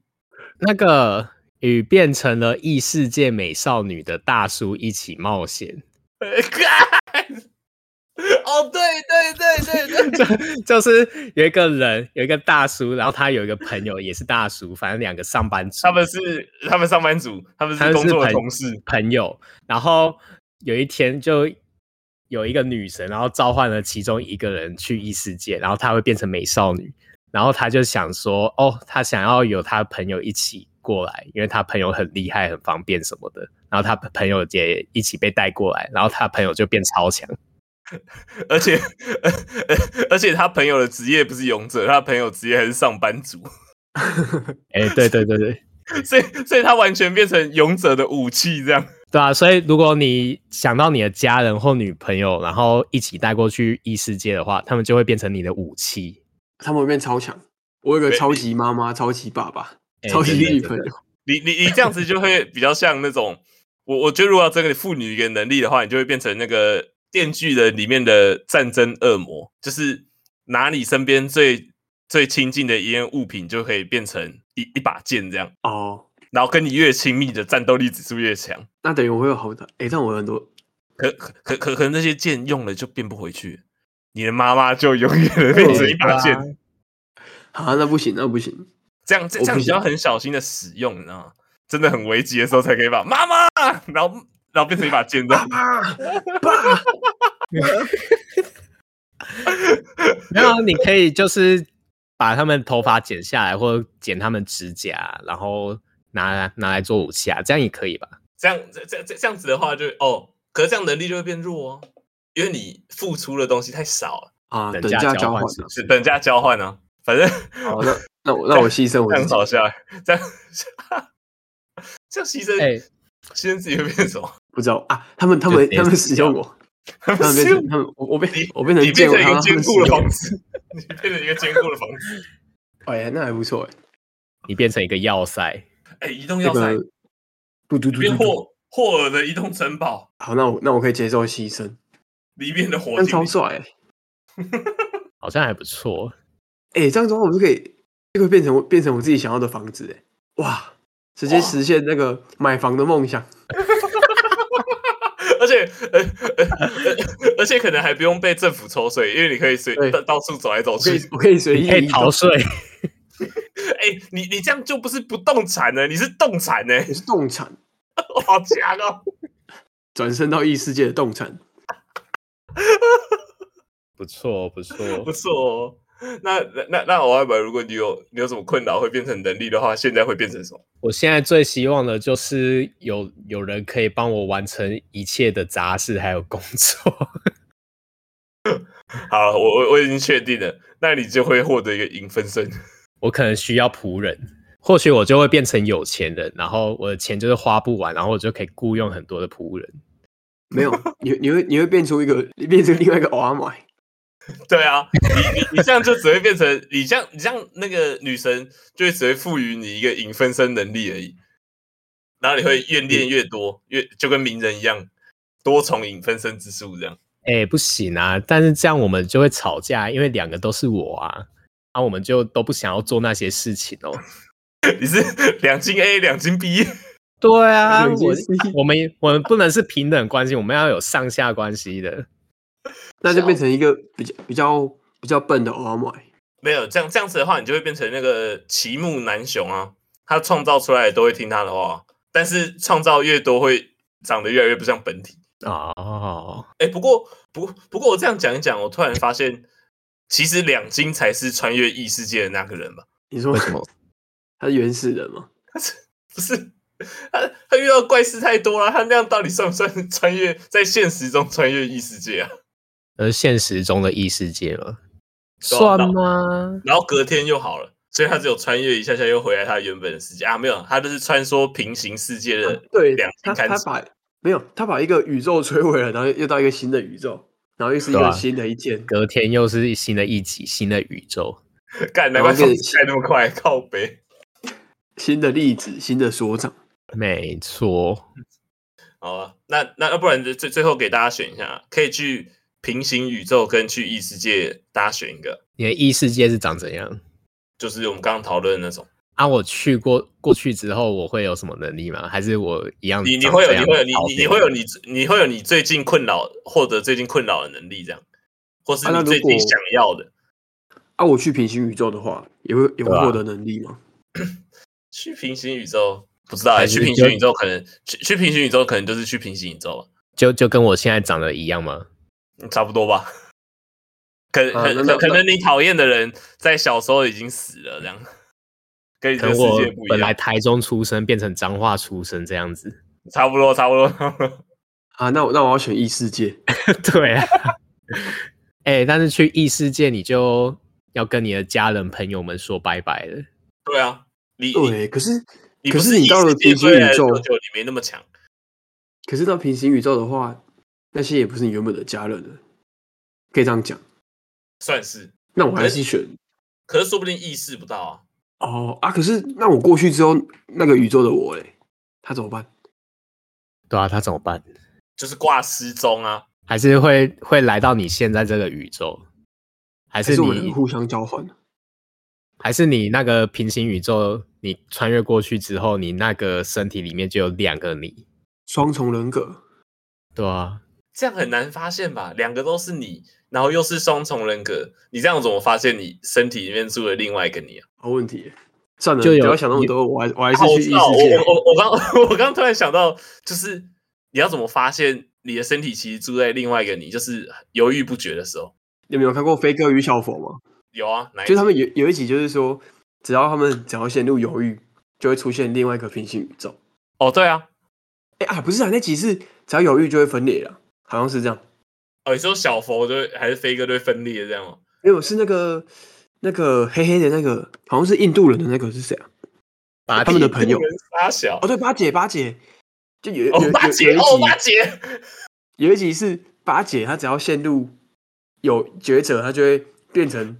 那个与变成了异世界美少女的大叔一起冒险。哦，对对对对对，就就是有一个人，有一个大叔，然后他有一个朋友也是大叔，反正两个上班族，他们是他们上班族，他们是工作的同事朋友。然后有一天就有一个女神，然后召唤了其中一个人去异世界，然后他会变成美少女，然后他就想说，哦，他想要有他的朋友一起过来，因为他朋友很厉害、很方便什么的，然后他朋友也一起被带过来，然后他朋友就变超强。而且，而且他朋友的职业不是勇者，他朋友职业还是上班族。哎、欸，对对对对，所以所以他完全变成勇者的武器，这样。对啊，所以如果你想到你的家人或女朋友，然后一起带过去异世界的话，他们就会变成你的武器，他们会变超强。我有个超级妈妈、超级爸爸、欸、超级女朋友。你你你这样子就会比较像那种，我我觉得如果要这个赋予一个能力的话，你就会变成那个。电锯人里面的战争恶魔，就是拿你身边最最亲近的一件物品，就可以变成一一把剑这样哦。然后跟你越亲密的战斗力指数越强，那等于我会有好的。哎，但我有很多，可可可可可能那些剑用了就变不回去，你的妈妈就永远的变成一把剑。啊，那不行，那不行。这样这样你要很小心的使用，你知道吗？真的很危急的时候才可以把妈妈，然后。然后变成一把剑，这样。没有，你可以就是把他们头发剪下来，或者剪他们指甲，然后拿拿来做武器啊，这样也可以吧？这样这这这这样子的话就，就哦，可是这样能力就会变弱哦，因为你付出的东西太少了啊。等价交换是，是等价交换啊，反正好，那那我那我牺牲我这样好笑，这样这样牺牲，哎、欸，牺牲自己会变什么？不知道啊，他们他们他们使用我，他们变成他们我我变我变成你变成一个坚固的房子，你变成一个坚固的房子，哎呀，那还不错哎，你变成一个要塞，哎，移动要塞，嘟嘟嘟，变霍霍尔的移动城堡，好，那我那我可以接受牺牲，里面的火超帅，好像还不错，哎，这样子的话我就可以就会变成变成我自己想要的房子，哎，哇，直接实现那个买房的梦想。而且，呃呃，而且可能还不用被政府抽税，因为你可以随到到处走来走去，我可以随意可以逃税。哎、欸，你你这样就不是不动产呢，你是动产呢，你是动产，好强哦！转身到异世界的动产，不错，不错，不错哦。那那那我要问，如果你有你有什么困扰会变成能力的话，现在会变成什么？我现在最希望的就是有有人可以帮我完成一切的杂事还有工作。好，我我我已经确定了，那你就会获得一个影分身。我可能需要仆人，或许我就会变成有钱人，然后我的钱就是花不完，然后我就可以雇佣很多的仆人。没有，你你会你会变出一个，变成另外一个欧阿麦。对啊，你你你这样就只会变成你像你像那个女神，就会只会赋予你一个影分身能力而已，然后你会越练越多，越就跟鸣人一样，多重影分身之术这样。哎、欸，不行啊！但是这样我们就会吵架，因为两个都是我啊，啊，我们就都不想要做那些事情哦。你是两金 A 两金 B？对啊，我我们我们不能是平等关系，我们要有上下关系的。那就变成一个比较比较比较笨的欧阿麦。没有这样这样子的话，你就会变成那个奇木楠雄啊，他创造出来都会听他的话，但是创造越多会长得越来越不像本体啊。哎、欸，不过不不过我这样讲一讲，我突然发现，其实两金才是穿越异世界的那个人吧？你说为什么？他是原始人吗？他是不是？他他遇到怪事太多了，他那样到底算不算穿越在现实中穿越异世界啊？而现实中的异世界了，算吗？然后隔天又好了，所以他只有穿越一下下又回来他原本的世界啊，没有，他就是穿梭平行世界的、啊、对两他他把没有他把一个宇宙摧毁了，然后又到一个新的宇宙，然后又是一个新的一天，隔天又是新的一集新的宇宙，干难怪时间那么快，靠北，新的例子新的所长，没错。好啊，那那要不然最最后给大家选一下，可以去平行宇宙跟去异世界，大家选一个。你的异世界是长怎样？就是我们刚刚讨论的那种。啊，我去过过去之后，我会有什么能力吗？还是我一样？你你会有你会有你你你会有你你会有你最近困扰获得最近困扰的能力这样，或是你最近想要的。啊，我去平行宇宙的话，也会也会获得能力吗？去平行宇宙。不知道哎，去平行宇宙可能去去平行宇宙可能就是去平行宇宙，就就跟我现在长得一样吗？差不多吧。可可可可能你讨厌的人在小时候已经死了，这样。跟你的世界不一样。本来台中出生，变成彰化出生这样子，差不多差不多。啊，那我那我要选异世界。对啊。哎、欸，但是去异世界，你就要跟你的家人朋友们说拜拜了。对啊，你对，可是。可是你到了平行宇宙，你没那么强。可是到平行宇宙的话，那些也不是你原本的家人了，可以这样讲。算是。那我还是选。可是说不定意识不到啊。哦啊！可是那我过去之后，那个宇宙的我嘞，他怎么办？对啊，他怎么办？就是挂失踪啊，还是会会来到你现在这个宇宙？还是你互相交换？还是你那个平行宇宙？你穿越过去之后，你那个身体里面就有两个你，双重人格，对啊，这样很难发现吧？两个都是你，然后又是双重人格，你这样怎么发现你身体里面住了另外一个你啊？好问题，算了，就不要想那么多，我还我还是去异世界。我我我刚我刚突然想到，就是你要怎么发现你的身体其实住在另外一个你，就是犹豫不决的时候。你有没有看过《飞哥与小佛》吗？有啊，就他们有有一集就是说。只要他们只要陷入犹豫，就会出现另外一个平行宇宙。哦，对啊，哎啊，不是啊，那集是只要犹豫就会分裂了，好像是这样。哦，你说小佛对还是飞哥对分裂这样吗？没有，是那个那个黑黑的那个，好像是印度人的那个是谁啊？八他们的朋友。八小哦，对，八姐，八姐，就有哦，八姐哦，八姐，有一集是八姐，她只要陷入有抉择，她就会变成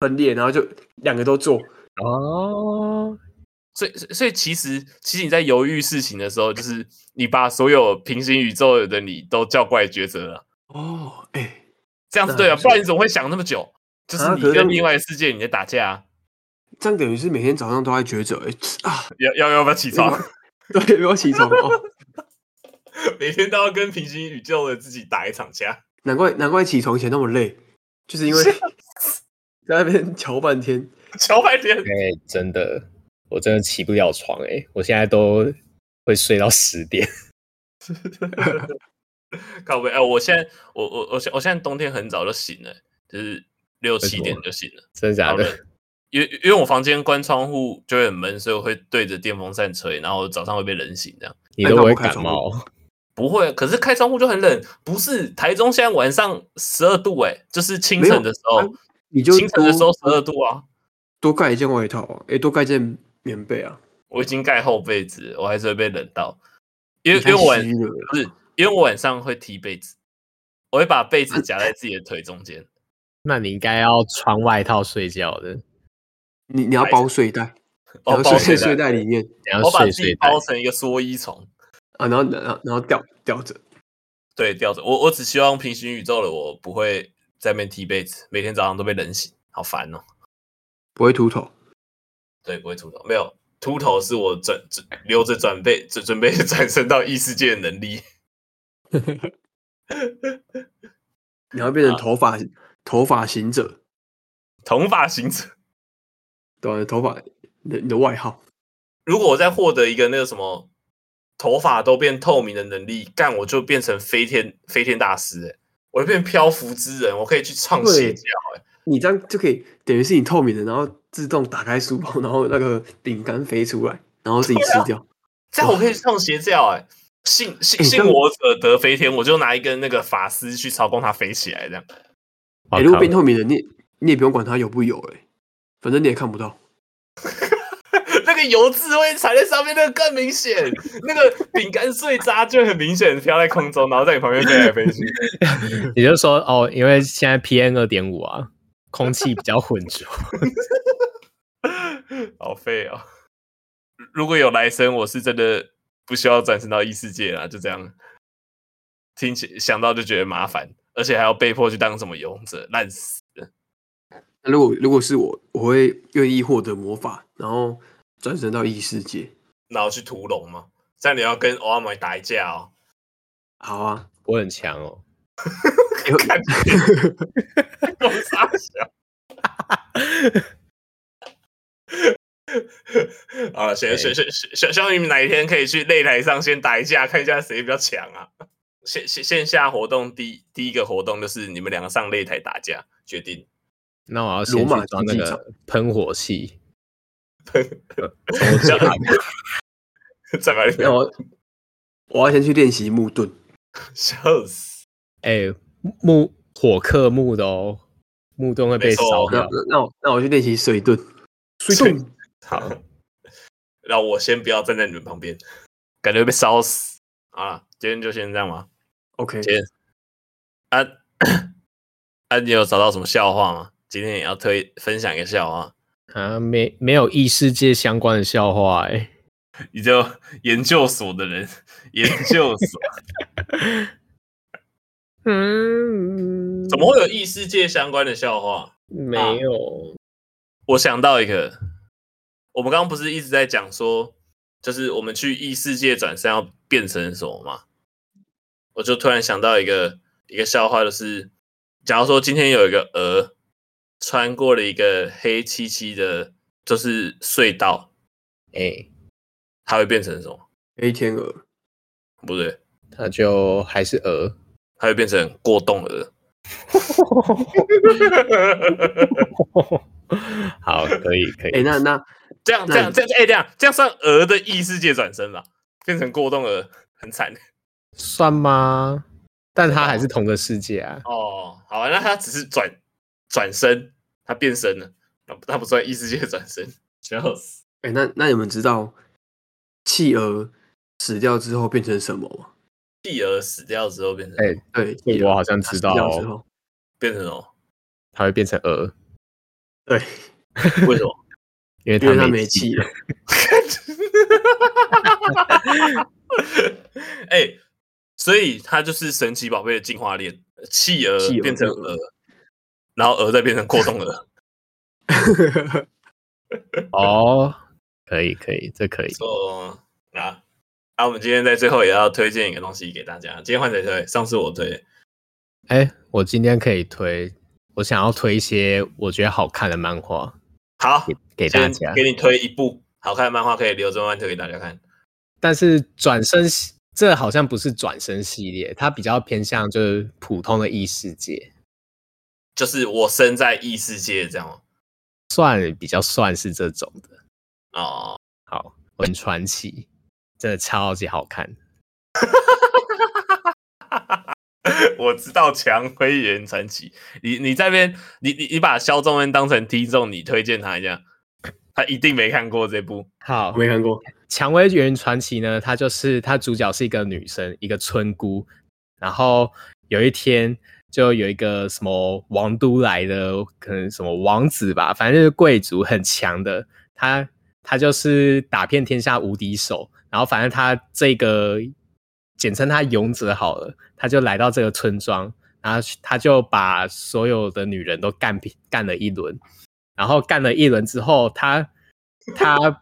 分裂，然后就两个都做。哦，所以所以其实其实你在犹豫事情的时候，就是你把所有平行宇宙的你都叫过来抉择了。哦，哎、欸，这样子对啊，不然你怎么会想那么久？就是你跟另外的世界你在打架，啊，这样等于是每天早上都在抉择。哎、欸、啊，要要 要不要起床？对，要起床哦。每天都要跟平行宇宙的自己打一场架，难怪难怪起床前那么累，就是因为在那边 瞧半天。瞧半天，哎、欸，真的，我真的起不了床哎、欸，我现在都会睡到十点。靠背哎，我现在我我我现我现在冬天很早就醒了，就是六七点就醒了，真的假的？因为因为我房间关窗户就会很闷，所以我会对着电风扇吹，然后早上会被冷醒这样。你都不会感冒？不会，可是开窗户就很冷。不是台中现在晚上十二度哎，就是清晨的时候，你就清晨的时候十二度啊。多盖一件外套啊！哎，多盖件棉被啊！我已经盖厚被子，我还是会被冷到，因为因为我晚不是因为我晚上会踢被子，我会把被子夹在自己的腿中间。那你应该要穿外套睡觉的，你 你要包睡袋，然后睡在睡袋里面，然后把自己包成一个蓑衣虫啊，然后然后然后吊吊着，对，吊着。我我只希望平行宇宙的我不会在那边踢被子，每天早上都被冷醒，好烦哦。不会秃头，对，不会秃头。没有秃头是我转留着准备准准备转身到异世界的能力。你要变成头发、啊、头发行者，头发行者，对，头发你的你的外号。如果我再获得一个那个什么头发都变透明的能力，干我就变成飞天飞天大师哎，我就变漂浮之人，我可以去创邪教哎。你这样就可以等于是你透明的，然后自动打开书包，然后那个饼干飞出来，然后自己吃掉。这样我可以上邪教哎、欸！信信信我者得飞天，我就拿一根那个法丝去操控它飞起来，这样。哎、欸，如果变透明的，你你也不用管它有不有、欸，哎，反正你也看不到。那个油渍会踩在上面，那个更明显。那个饼干碎渣就很明显飘在空中，然后在你旁边飞来飞去。也就是说，哦，因为现在 PM 二点五啊，空气比较浑浊，好废哦。如果有来生，我是真的不需要转生到异世界啦，就这样。听起想到就觉得麻烦，而且还要被迫去当什么勇者，烂死了。如果如果是我，我会愿意获得魔法，然后。转生到异世界，然后去屠龙吗？这样你要跟欧阿美打一架哦。好啊，我很强哦。看，我傻笑。啊，先先先先，希望你们哪一天可以去擂台上先打一架，看一下谁比较强啊。线线线下活动第一第一个活动就是你们两个上擂台打架，决定。那我要先去装那个喷火器。喷怎么在哪里？我我要先去练习木盾，笑死！哎、欸，木火克木的哦，木盾会被烧掉。那我那我去练习水遁，水遁好。那我先不要站在你们旁边，感觉会被烧死啊！今天就先这样吧。OK，今天啊 啊，你有找到什么笑话吗？今天也要推分享一个笑话。啊，没没有异世界相关的笑话哎、欸，你就研究所的人，研究所，嗯，怎么会有异世界相关的笑话？没有、啊，我想到一个，我们刚刚不是一直在讲说，就是我们去异世界转身要变成什么吗？我就突然想到一个一个笑话，就是假如说今天有一个鹅。穿过了一个黑漆漆的，就是隧道，哎、欸，它会变成什么？黑天鹅？不对，它就还是鹅，它会变成过动鹅。好，可以，可以。哎、欸，那那 这样这样这样，哎、欸，这样这样算鹅的异世界转身吧？变成过动鹅，很惨，算吗？但它还是同个世界啊。哦，好啊，那它只是转。转身，它变身了，那不算异世界转身，笑死！哎、欸，那那你们知道企鹅死掉之后变成什么吗？企鹅死掉之后变成……哎、欸，对，我好像知道哦。变成什么？它会变成鹅。对，为什么？因为它没气了。哎、欸，所以它就是神奇宝贝的进化链，企鹅变成鹅。然后鹅再变成过冬鹅，哦，可以可以，这可以。哦，啊，那我们今天在最后也要推荐一个东西给大家。今天换谁推？上次我推。哎，我今天可以推，我想要推一些我觉得好看的漫画。好，给，给大家，给你推一部好看的漫画，可以留着慢慢推给大家看。但是转身，这好像不是转身系列，它比较偏向就是普通的异世界。就是我生在异世界这样，算比较算是这种的哦。好，很传奇，真的超级好看。我知道《蔷薇园传奇》，你你这边，你你你把肖仲恩当成听众，你推荐他一下，他一定没看过这部。好，没看过《蔷薇园传奇》呢？它就是它主角是一个女生，一个村姑，然后有一天。就有一个什么王都来的，可能什么王子吧，反正就是贵族很强的，他他就是打遍天下无敌手，然后反正他这个简称他勇者好了，他就来到这个村庄，然后他就把所有的女人都干干了一轮，然后干了一轮之后，他 他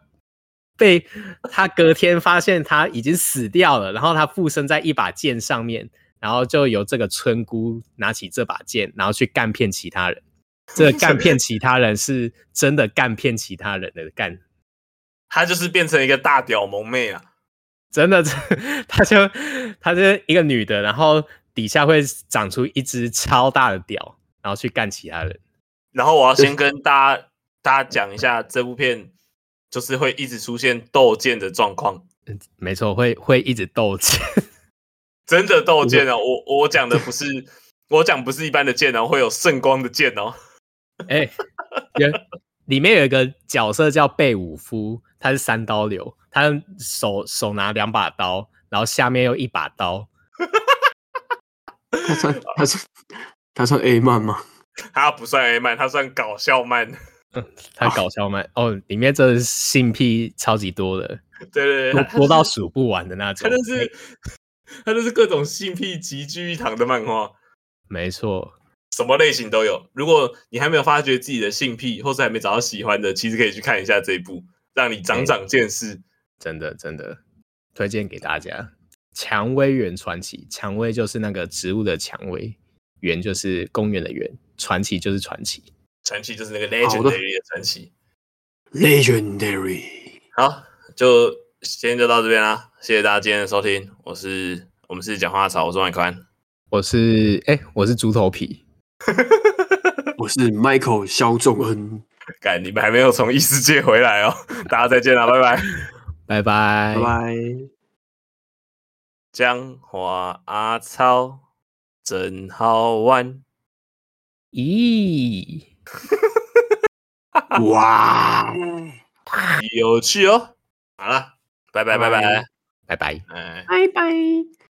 被他隔天发现他已经死掉了，然后他附身在一把剑上面。然后就由这个村姑拿起这把剑，然后去干骗其他人。这个干骗其他人是真的干骗其他人的干，他就是变成一个大屌萌妹啊！真的，她就她就一个女的，然后底下会长出一只超大的屌，然后去干其他人。然后我要先跟大家大家讲一下，这部片就是会一直出现斗剑的状况。没错，会会一直斗剑。真的斗剑哦！我我讲的不是，我讲不是一般的剑哦，会有圣光的剑哦。哎、欸，有里面有一个角色叫贝武夫，他是三刀流，他手手拿两把刀，然后下面又一把刀。他算他算他算 A 漫吗？他不算 A 漫，他算搞笑漫。嗯，他搞笑漫哦，里面真的性癖超级多的，对对对，多到数不完的那种。他就是他就是各种性癖集聚一堂的漫画。没错，什么类型都有。如果你还没有发觉自己的性癖，或是还没找到喜欢的，其实可以去看一下这一部，让你长长见识。真的真的，推荐给大家。蔷薇园传奇，蔷薇就是那个植物的蔷薇，园就是公园的园，传奇就是传奇，传奇就是那个 legendary 的传奇，legendary。好，就今天就到这边啦，谢谢大家今天的收听，我是我们是讲话草，我是麦宽，我是哎、欸，我是猪头皮，我是 Michael 肖仲恩。感你们还没有从异世界回来哦，大家再见了，拜拜，拜拜，拜。江华阿超真好玩，咦，哇，有趣哦。好了，拜拜，拜拜，拜拜，拜拜。拜拜。